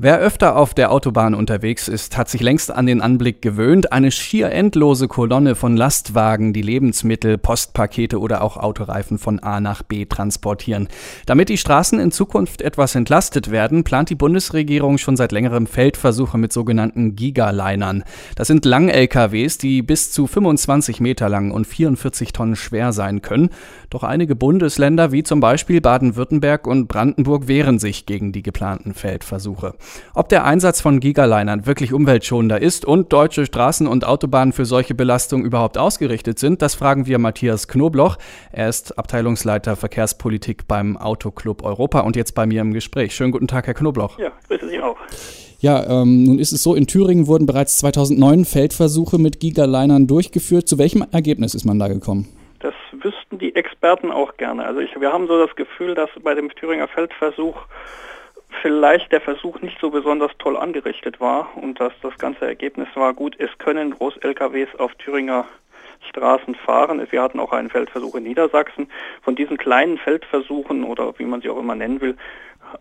Wer öfter auf der Autobahn unterwegs ist, hat sich längst an den Anblick gewöhnt. Eine schier endlose Kolonne von Lastwagen, die Lebensmittel, Postpakete oder auch Autoreifen von A nach B transportieren. Damit die Straßen in Zukunft etwas entlastet werden, plant die Bundesregierung schon seit längerem Feldversuche mit sogenannten Gigalinern. Das sind Lang-LKWs, die bis zu 25 Meter lang und 44 Tonnen schwer sein können. Doch einige Bundesländer wie zum Beispiel Baden-Württemberg und Brandenburg wehren sich gegen die geplanten Feldversuche. Ob der Einsatz von Gigalinern wirklich umweltschonender ist und deutsche Straßen und Autobahnen für solche Belastungen überhaupt ausgerichtet sind, das fragen wir Matthias Knobloch. Er ist Abteilungsleiter Verkehrspolitik beim Autoclub Europa und jetzt bei mir im Gespräch. Schönen guten Tag, Herr Knobloch. Ja, grüße Sie auch. Ja, ähm, nun ist es so, in Thüringen wurden bereits 2009 Feldversuche mit Gigalinern durchgeführt. Zu welchem Ergebnis ist man da gekommen? Das wüssten die Experten auch gerne. Also ich, wir haben so das Gefühl, dass bei dem Thüringer Feldversuch vielleicht der Versuch nicht so besonders toll angerichtet war und dass das ganze Ergebnis war gut, es können Groß-LKWs auf Thüringer Straßen fahren. Wir hatten auch einen Feldversuch in Niedersachsen. Von diesen kleinen Feldversuchen oder wie man sie auch immer nennen will,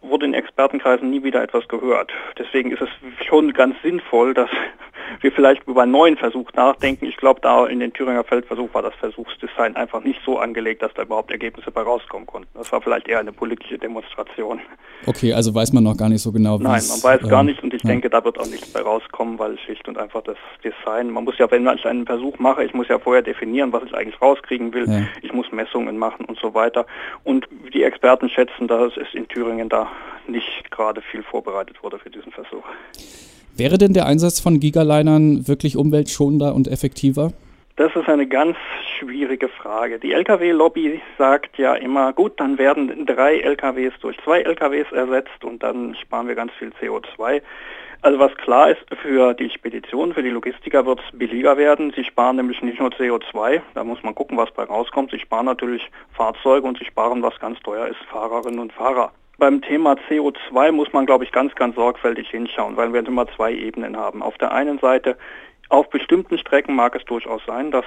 wurde in Expertenkreisen nie wieder etwas gehört. Deswegen ist es schon ganz sinnvoll, dass wir vielleicht über einen neuen Versuch nachdenken. Ich glaube, da in den Thüringer Feldversuch war das Versuchsdesign einfach nicht so angelegt, dass da überhaupt Ergebnisse bei rauskommen konnten. Das war vielleicht eher eine politische Demonstration. Okay, also weiß man noch gar nicht so genau, wie Nein, man weiß äh, gar nicht und ich ja. denke, da wird auch nichts bei rauskommen, weil schlicht und einfach das Design, man muss ja, wenn ich einen Versuch mache, ich muss ja vorher definieren, was ich eigentlich rauskriegen will. Ja. Ich muss Messungen machen und so weiter. Und die Experten schätzen, dass es in Thüringen da nicht gerade viel vorbereitet wurde für diesen Versuch. Wäre denn der Einsatz von Gigalinern wirklich umweltschonender und effektiver? Das ist eine ganz schwierige Frage. Die Lkw-Lobby sagt ja immer, gut, dann werden drei Lkws durch zwei Lkws ersetzt und dann sparen wir ganz viel CO2. Also was klar ist, für die Spedition, für die Logistiker wird es billiger werden. Sie sparen nämlich nicht nur CO2, da muss man gucken, was bei rauskommt. Sie sparen natürlich Fahrzeuge und sie sparen, was ganz teuer ist, Fahrerinnen und Fahrer. Beim Thema CO2 muss man, glaube ich, ganz, ganz sorgfältig hinschauen, weil wir immer zwei Ebenen haben. Auf der einen Seite auf bestimmten Strecken mag es durchaus sein, dass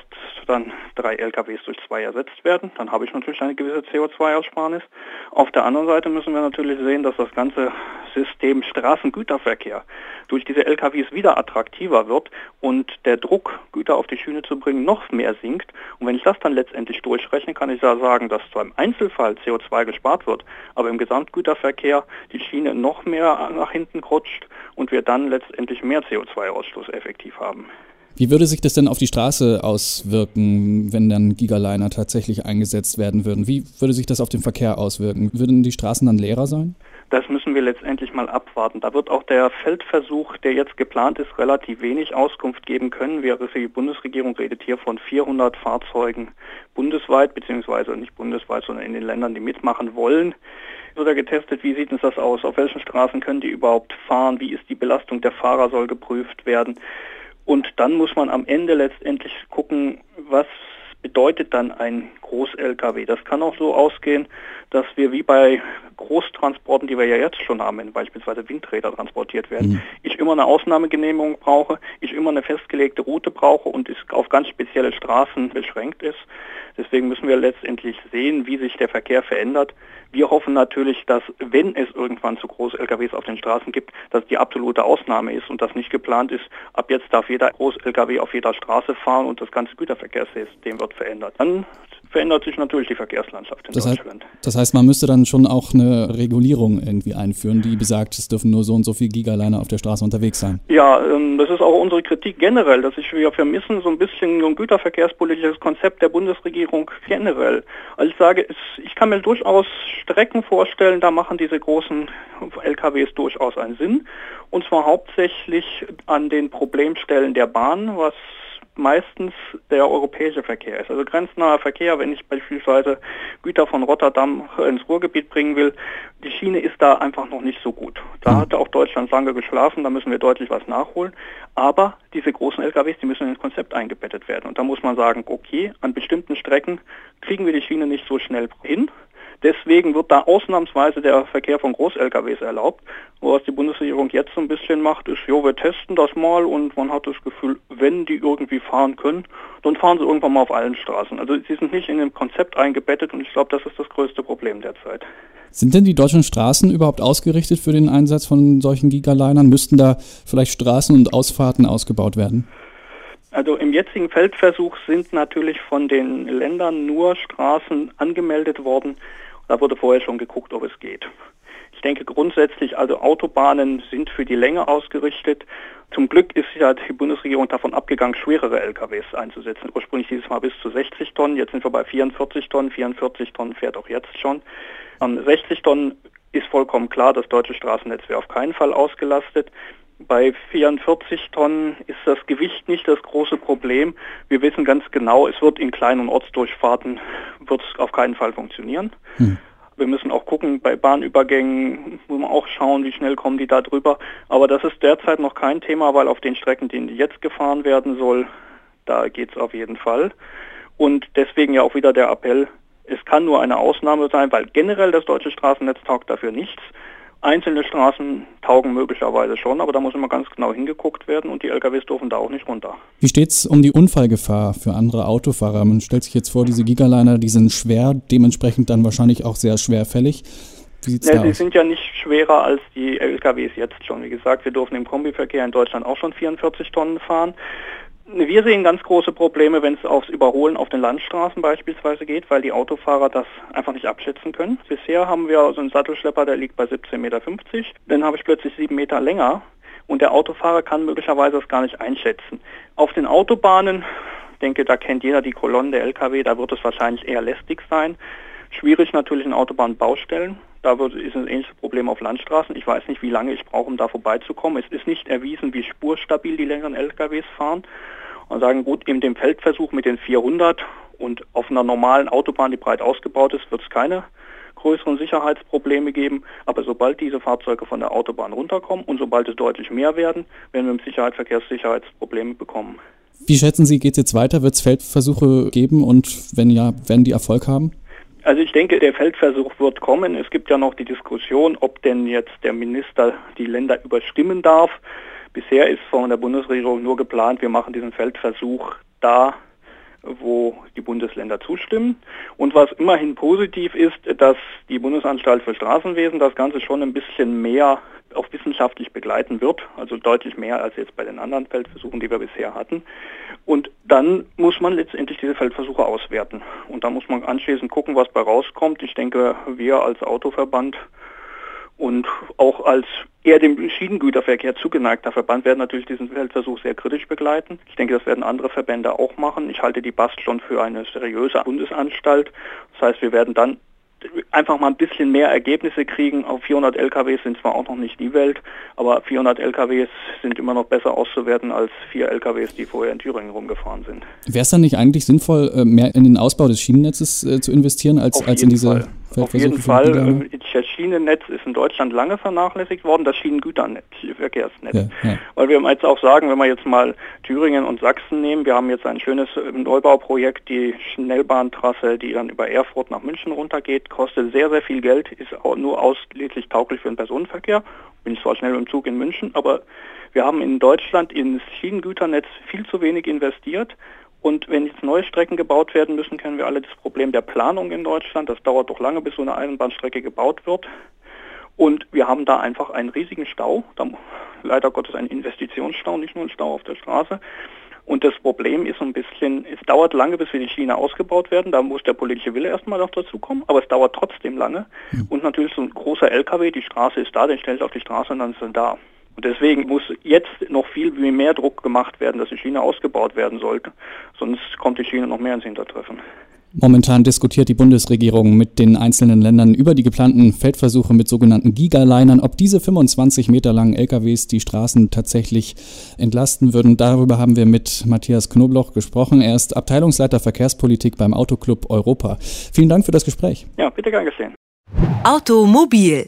dann drei LKWs durch zwei ersetzt werden. Dann habe ich natürlich eine gewisse CO2-Aussparnis. Auf der anderen Seite müssen wir natürlich sehen, dass das ganze System Straßengüterverkehr durch diese LKWs wieder attraktiver wird und der Druck, Güter auf die Schiene zu bringen, noch mehr sinkt. Und wenn ich das dann letztendlich durchrechne, kann ich da sagen, dass zwar im Einzelfall CO2 gespart wird, aber im Gesamtgüterverkehr die Schiene noch mehr nach hinten rutscht und wir dann letztendlich mehr CO2-Ausstoß effektiv haben. Wie würde sich das denn auf die Straße auswirken, wenn dann Gigaliner tatsächlich eingesetzt werden würden? Wie würde sich das auf den Verkehr auswirken? Würden die Straßen dann leerer sein? Das müssen wir letztendlich mal abwarten. Da wird auch der Feldversuch, der jetzt geplant ist, relativ wenig Auskunft geben können. Wir, die Bundesregierung redet hier von 400 Fahrzeugen bundesweit, beziehungsweise nicht bundesweit, sondern in den Ländern, die mitmachen wollen. Wird da getestet, wie sieht es das aus? Auf welchen Straßen können die überhaupt fahren? Wie ist die Belastung der Fahrer soll geprüft werden? Und dann muss man am Ende letztendlich gucken, was bedeutet dann ein Groß-LKW. Das kann auch so ausgehen, dass wir wie bei Großtransporten, die wir ja jetzt schon haben, wenn beispielsweise Windräder transportiert werden, mhm. ich immer eine Ausnahmegenehmigung brauche, ich immer eine festgelegte Route brauche und es auf ganz spezielle Straßen beschränkt ist. Deswegen müssen wir letztendlich sehen, wie sich der Verkehr verändert. Wir hoffen natürlich, dass wenn es irgendwann zu Groß-LKWs auf den Straßen gibt, dass die absolute Ausnahme ist und das nicht geplant ist, ab jetzt darf jeder Groß-LKW auf jeder Straße fahren und das ganze Güterverkehrssystem wird verändert. Dann verändert sich natürlich die Verkehrslandschaft in das Deutschland. Heißt, das heißt, man müsste dann schon auch eine Regulierung irgendwie einführen, die besagt, es dürfen nur so und so viele Gigaliner auf der Straße unterwegs sein. Ja, ähm, das ist auch unsere Kritik generell, dass wir vermissen so ein bisschen so ein güterverkehrspolitisches Konzept der Bundesregierung generell. Also ich sage, ich kann mir durchaus Strecken vorstellen, da machen diese großen LKWs durchaus einen Sinn. Und zwar hauptsächlich an den Problemstellen der Bahn, was meistens der europäische Verkehr ist. Also grenznaher Verkehr, wenn ich beispielsweise Güter von Rotterdam ins Ruhrgebiet bringen will, die Schiene ist da einfach noch nicht so gut. Da hat auch Deutschland lange geschlafen, da müssen wir deutlich was nachholen. Aber diese großen LKWs, die müssen ins Konzept eingebettet werden. Und da muss man sagen, okay, an bestimmten Strecken kriegen wir die Schiene nicht so schnell hin. Deswegen wird da ausnahmsweise der Verkehr von Groß-LKWs erlaubt. Was die Bundesregierung jetzt so ein bisschen macht, ist, jo, wir testen das mal und man hat das Gefühl, wenn die irgendwie fahren können, dann fahren sie irgendwann mal auf allen Straßen. Also sie sind nicht in dem Konzept eingebettet und ich glaube, das ist das größte Problem derzeit. Sind denn die deutschen Straßen überhaupt ausgerichtet für den Einsatz von solchen Gigalinern? Müssten da vielleicht Straßen und Ausfahrten ausgebaut werden? Also im jetzigen Feldversuch sind natürlich von den Ländern nur Straßen angemeldet worden. Da wurde vorher schon geguckt, ob es geht. Ich denke grundsätzlich, also Autobahnen sind für die Länge ausgerichtet. Zum Glück ist ja die Bundesregierung davon abgegangen, schwerere LKWs einzusetzen. Ursprünglich dieses Mal bis zu 60 Tonnen, jetzt sind wir bei 44 Tonnen. 44 Tonnen fährt auch jetzt schon. 60 Tonnen ist vollkommen klar, das deutsche Straßennetz wäre auf keinen Fall ausgelastet. Bei 44 Tonnen ist das Gewicht nicht das große Problem. Wir wissen ganz genau, es wird in kleinen Ortsdurchfahrten wird es auf keinen Fall funktionieren. Hm. Wir müssen auch gucken, bei Bahnübergängen muss man auch schauen, wie schnell kommen die da drüber. Aber das ist derzeit noch kein Thema, weil auf den Strecken, denen jetzt gefahren werden soll, da geht es auf jeden Fall. Und deswegen ja auch wieder der Appell, es kann nur eine Ausnahme sein, weil generell das deutsche Straßennetz taugt dafür nichts. Einzelne Straßen taugen möglicherweise schon, aber da muss immer ganz genau hingeguckt werden und die LKWs dürfen da auch nicht runter. Wie steht es um die Unfallgefahr für andere Autofahrer? Man stellt sich jetzt vor, diese Gigaliner, die sind schwer, dementsprechend dann wahrscheinlich auch sehr schwerfällig. Wie sieht's ja, da sie aus? sind ja nicht schwerer als die LKWs jetzt schon. Wie gesagt, wir dürfen im Kombiverkehr in Deutschland auch schon 44 Tonnen fahren. Wir sehen ganz große Probleme, wenn es aufs Überholen auf den Landstraßen beispielsweise geht, weil die Autofahrer das einfach nicht abschätzen können. Bisher haben wir so einen Sattelschlepper, der liegt bei 17,50 Meter. Dann habe ich plötzlich sieben Meter länger und der Autofahrer kann möglicherweise das gar nicht einschätzen. Auf den Autobahnen, denke, da kennt jeder die Kolonnen der Lkw, da wird es wahrscheinlich eher lästig sein. Schwierig natürlich in Autobahnbaustellen. Da ist ein ähnliches Problem auf Landstraßen. Ich weiß nicht, wie lange ich brauche, um da vorbeizukommen. Es ist nicht erwiesen, wie spurstabil die längeren LKWs fahren. Und sagen, gut, in dem Feldversuch mit den 400 und auf einer normalen Autobahn, die breit ausgebaut ist, wird es keine größeren Sicherheitsprobleme geben. Aber sobald diese Fahrzeuge von der Autobahn runterkommen und sobald es deutlich mehr werden, werden wir im Sicherheit, Verkehrssicherheitsprobleme bekommen. Wie schätzen Sie, geht es jetzt weiter? Wird es Feldversuche geben und wenn ja, werden die Erfolg haben? Also ich denke, der Feldversuch wird kommen. Es gibt ja noch die Diskussion, ob denn jetzt der Minister die Länder überstimmen darf. Bisher ist von der Bundesregierung nur geplant, wir machen diesen Feldversuch da, wo die Bundesländer zustimmen. Und was immerhin positiv ist, dass die Bundesanstalt für Straßenwesen das Ganze schon ein bisschen mehr auch wissenschaftlich begleiten wird, also deutlich mehr als jetzt bei den anderen Feldversuchen, die wir bisher hatten. Und dann muss man letztendlich diese Feldversuche auswerten. Und da muss man anschließend gucken, was bei rauskommt. Ich denke, wir als Autoverband und auch als eher dem Schienengüterverkehr zugeneigter Verband werden natürlich diesen Feldversuch sehr kritisch begleiten. Ich denke, das werden andere Verbände auch machen. Ich halte die BAST schon für eine seriöse Bundesanstalt. Das heißt, wir werden dann einfach mal ein bisschen mehr Ergebnisse kriegen. Auf 400 LKWs sind zwar auch noch nicht die Welt, aber 400 LKWs sind immer noch besser auszuwerten als vier LKWs, die vorher in Thüringen rumgefahren sind. Wäre es dann nicht eigentlich sinnvoll, äh, mehr in den Ausbau des Schienennetzes äh, zu investieren, als, als in diese Fall. Auf jeden Fall. Das Schienennetz ist in Deutschland lange vernachlässigt worden, das Schienengüternetz, Verkehrsnetz. Ja, ja. Weil wir jetzt auch sagen, wenn wir jetzt mal Thüringen und Sachsen nehmen, wir haben jetzt ein schönes Neubauprojekt, die Schnellbahntrasse, die dann über Erfurt nach München runtergeht, kostet sehr, sehr viel Geld, ist auch nur ausschließlich tauglich für den Personenverkehr. Bin ich zwar schnell im Zug in München, aber wir haben in Deutschland ins Schienengüternetz viel zu wenig investiert. Und wenn jetzt neue Strecken gebaut werden müssen, kennen wir alle das Problem der Planung in Deutschland. Das dauert doch lange, bis so eine Eisenbahnstrecke gebaut wird. Und wir haben da einfach einen riesigen Stau, leider Gottes ein Investitionsstau, nicht nur ein Stau auf der Straße. Und das Problem ist so ein bisschen, es dauert lange, bis wir die Schiene ausgebaut werden. Da muss der politische Wille erstmal noch dazu kommen, aber es dauert trotzdem lange. Und natürlich so ein großer LKW, die Straße ist da, den stellt auf die Straße und dann ist er da. Und deswegen muss jetzt noch viel mehr Druck gemacht werden, dass die Schiene ausgebaut werden sollte. Sonst kommt die Schiene noch mehr ins Hintertreffen. Momentan diskutiert die Bundesregierung mit den einzelnen Ländern über die geplanten Feldversuche mit sogenannten Gigalinern, ob diese 25 Meter langen LKWs die Straßen tatsächlich entlasten würden. Darüber haben wir mit Matthias Knobloch gesprochen. Er ist Abteilungsleiter Verkehrspolitik beim Autoclub Europa. Vielen Dank für das Gespräch. Ja, bitte gern geschehen. Automobil,